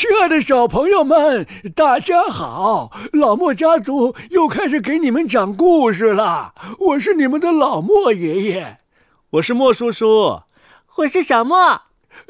亲爱的小朋友们，大家好！老莫家族又开始给你们讲故事了。我是你们的老莫爷爷，我是莫叔叔，我是小莫。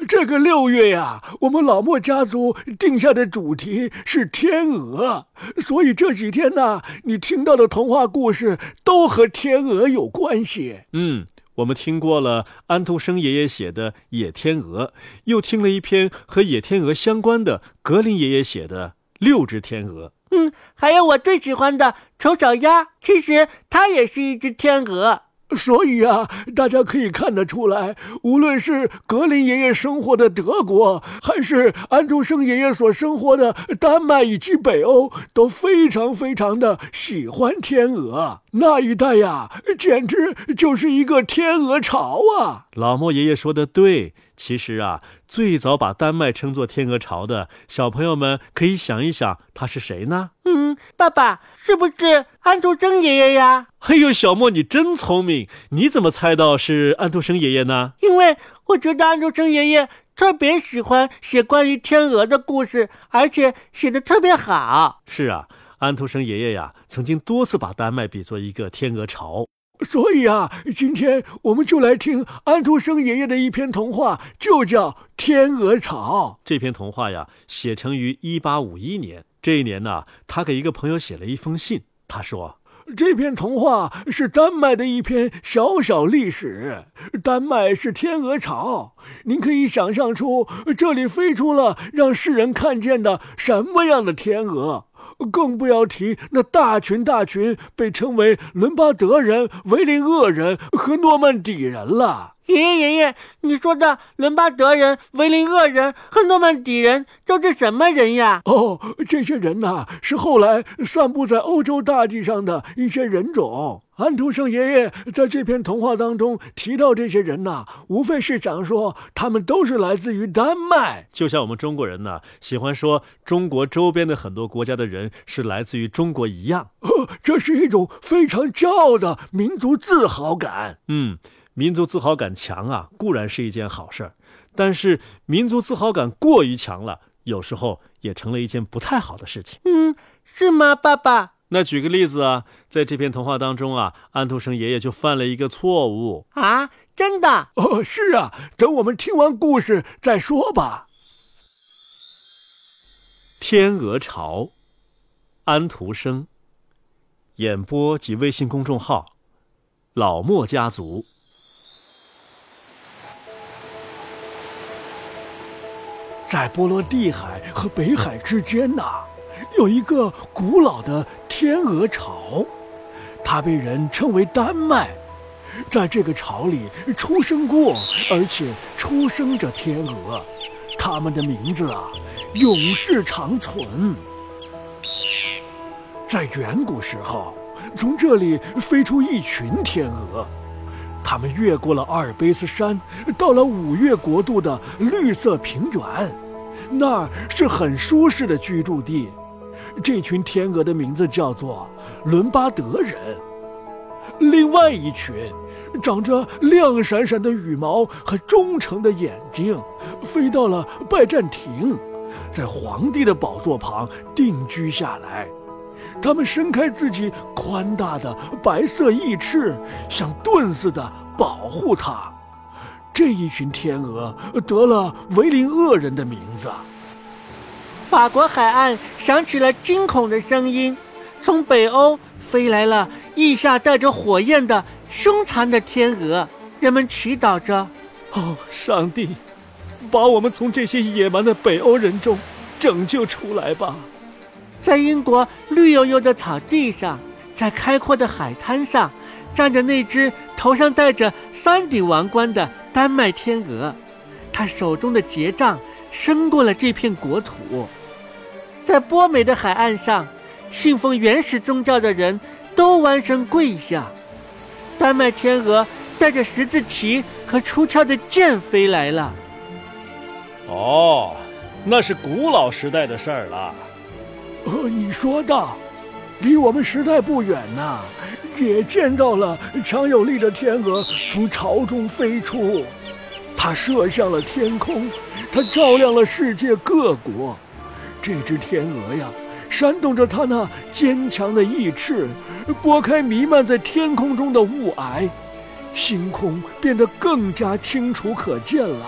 这个六月呀，我们老莫家族定下的主题是天鹅，所以这几天呢，你听到的童话故事都和天鹅有关系。嗯。我们听过了安徒生爷爷写的《野天鹅》，又听了一篇和野天鹅相关的格林爷爷写的《六只天鹅》。嗯，还有我最喜欢的丑小鸭，其实它也是一只天鹅。所以啊，大家可以看得出来，无论是格林爷爷生活的德国，还是安徒生爷爷所生活的丹麦以及北欧，都非常非常的喜欢天鹅。那一带呀，简直就是一个天鹅巢啊！老莫爷爷说的对。其实啊，最早把丹麦称作天鹅巢的小朋友们，可以想一想，他是谁呢？嗯，爸爸是不是安徒生爷爷呀？哎呦，小莫你真聪明，你怎么猜到是安徒生爷爷呢？因为我觉得安徒生爷爷特别喜欢写关于天鹅的故事，而且写的特别好。是啊，安徒生爷爷呀，曾经多次把丹麦比作一个天鹅巢。所以啊，今天我们就来听安徒生爷爷的一篇童话，就叫《天鹅巢》。这篇童话呀，写成于一八五一年。这一年呢，他给一个朋友写了一封信。他说：“这篇童话是丹麦的一篇小小历史。丹麦是天鹅巢，您可以想象出这里飞出了让世人看见的什么样的天鹅。”更不要提那大群大群被称为伦巴德人、维林厄人和诺曼底人了。爷爷爷爷，你说的伦巴德人、维林厄人和诺曼底人都是什么人呀？哦，这些人呐，是后来散布在欧洲大地上的一些人种。安徒生爷爷在这篇童话当中提到这些人呐，无非是想说他们都是来自于丹麦，就像我们中国人呢喜欢说中国周边的很多国家的人是来自于中国一样。这是一种非常骄傲的民族自豪感。嗯。民族自豪感强啊，固然是一件好事儿，但是民族自豪感过于强了，有时候也成了一件不太好的事情。嗯，是吗，爸爸？那举个例子啊，在这篇童话当中啊，安徒生爷爷就犯了一个错误啊，真的？哦，是啊，等我们听完故事再说吧。天鹅巢，安徒生，演播及微信公众号，老莫家族。在波罗的海和北海之间呐，有一个古老的天鹅巢，它被人称为丹麦。在这个巢里出生过，而且出生着天鹅，它们的名字啊，永世长存。在远古时候，从这里飞出一群天鹅。他们越过了阿尔卑斯山，到了五岳国度的绿色平原，那儿是很舒适的居住地。这群天鹅的名字叫做伦巴德人。另外一群，长着亮闪闪的羽毛和忠诚的眼睛，飞到了拜占庭，在皇帝的宝座旁定居下来。他们伸开自己宽大的白色翼翅，像盾似的保护它。这一群天鹅得了维林厄人的名字。法国海岸响起了惊恐的声音，从北欧飞来了翼下带着火焰的凶残的天鹅。人们祈祷着：“哦，上帝，把我们从这些野蛮的北欧人中拯救出来吧！”在英国绿油油的草地上，在开阔的海滩上，站着那只头上戴着三顶王冠的丹麦天鹅，它手中的结杖伸过了这片国土。在波美的海岸上，信奉原始宗教的人都弯身跪下。丹麦天鹅带着十字旗和出鞘的剑飞来了。哦，那是古老时代的事儿了。呃，你说的，离我们时代不远呐，也见到了强有力的天鹅从巢中飞出，它射向了天空，它照亮了世界各国。这只天鹅呀，扇动着它那坚强的翼翅，拨开弥漫在天空中的雾霭，星空变得更加清楚可见了，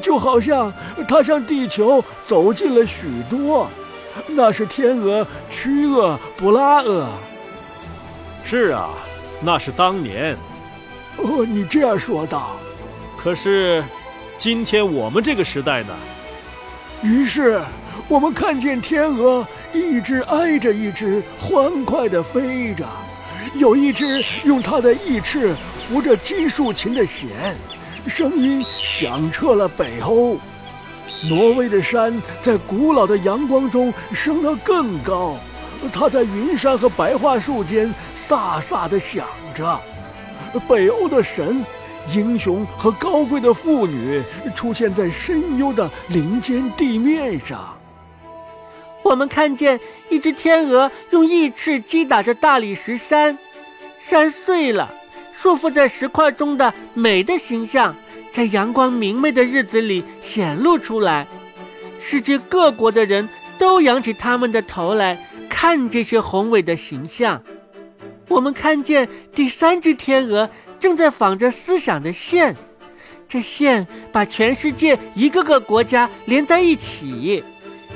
就好像它向地球走近了许多。那是天鹅曲厄布拉厄。是啊，那是当年。哦，你这样说道。可是，今天我们这个时代呢？于是，我们看见天鹅一只挨着一只欢快地飞着，有一只用它的翼翅扶着金树琴的弦，声音响彻了北欧。挪威的山在古老的阳光中升得更高，它在云山和白桦树间飒飒地响着。北欧的神、英雄和高贵的妇女出现在深幽的林间地面上。我们看见一只天鹅用翼翅击打着大理石山，山碎了，束缚在石块中的美的形象。在阳光明媚的日子里显露出来，世界各国的人都仰起他们的头来看这些宏伟的形象。我们看见第三只天鹅正在纺着思想的线，这线把全世界一个个国家连在一起，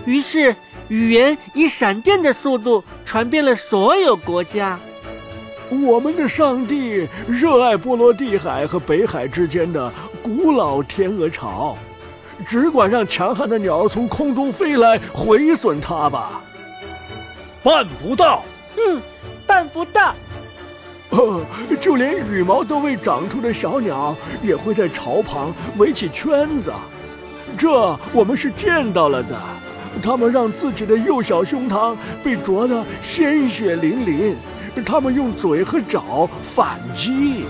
于是语言以闪电的速度传遍了所有国家。我们的上帝热爱波罗的海和北海之间的古老天鹅巢，只管让强悍的鸟从空中飞来毁损它吧。办不到。嗯，办不到。呃，就连羽毛都未长出的小鸟也会在巢旁围起圈子，这我们是见到了的。它们让自己的幼小胸膛被啄得鲜血淋淋。他们用嘴和爪反击，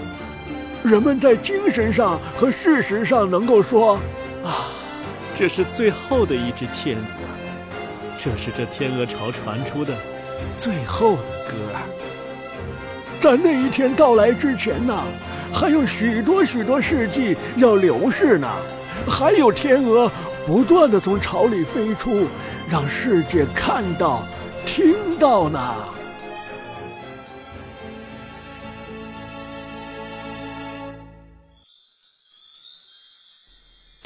人们在精神上和事实上能够说：“啊，这是最后的一只天鹅，这是这天鹅巢传出的最后的歌。”在那一天到来之前呢，还有许多许多世纪要流逝呢，还有天鹅不断的从巢里飞出，让世界看到、听到呢。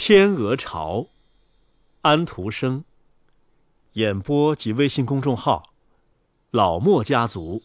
天鹅巢，安徒生。演播及微信公众号：老莫家族。